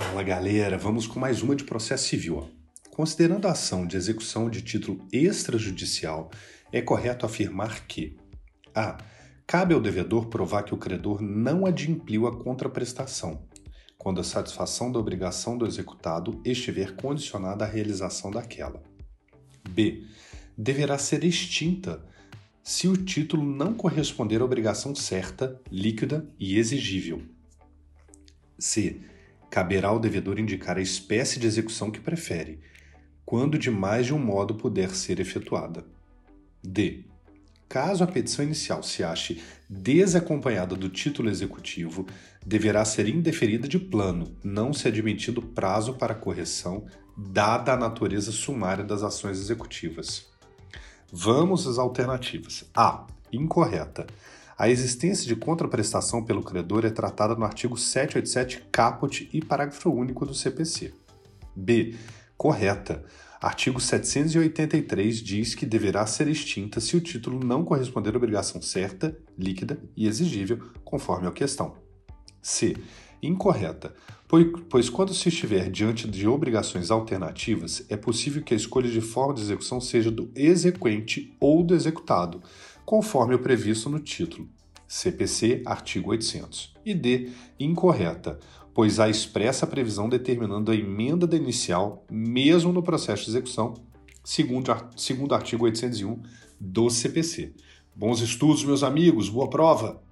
Fala galera, vamos com mais uma de processo civil. Considerando a ação de execução de título extrajudicial, é correto afirmar que a. Cabe ao devedor provar que o credor não adimpliu a contraprestação, quando a satisfação da obrigação do executado estiver condicionada à realização daquela. B. Deverá ser extinta se o título não corresponder à obrigação certa, líquida e exigível. C. Caberá ao devedor indicar a espécie de execução que prefere, quando de mais de um modo puder ser efetuada. D. Caso a petição inicial se ache desacompanhada do título executivo, deverá ser indeferida de plano, não se admitido prazo para correção, dada a natureza sumária das ações executivas. Vamos às alternativas. A. Incorreta. A existência de contraprestação pelo credor é tratada no artigo 787 caput e parágrafo único do CPC. B. Correta. Artigo 783 diz que deverá ser extinta se o título não corresponder à obrigação certa, líquida e exigível, conforme a questão. C. Incorreta, pois quando se estiver diante de obrigações alternativas, é possível que a escolha de forma de execução seja do exequente ou do executado, conforme o previsto no título. CPC, artigo 800. E D. Incorreta, pois há expressa previsão determinando a emenda da inicial, mesmo no processo de execução, segundo, segundo artigo 801 do CPC. Bons estudos, meus amigos, boa prova!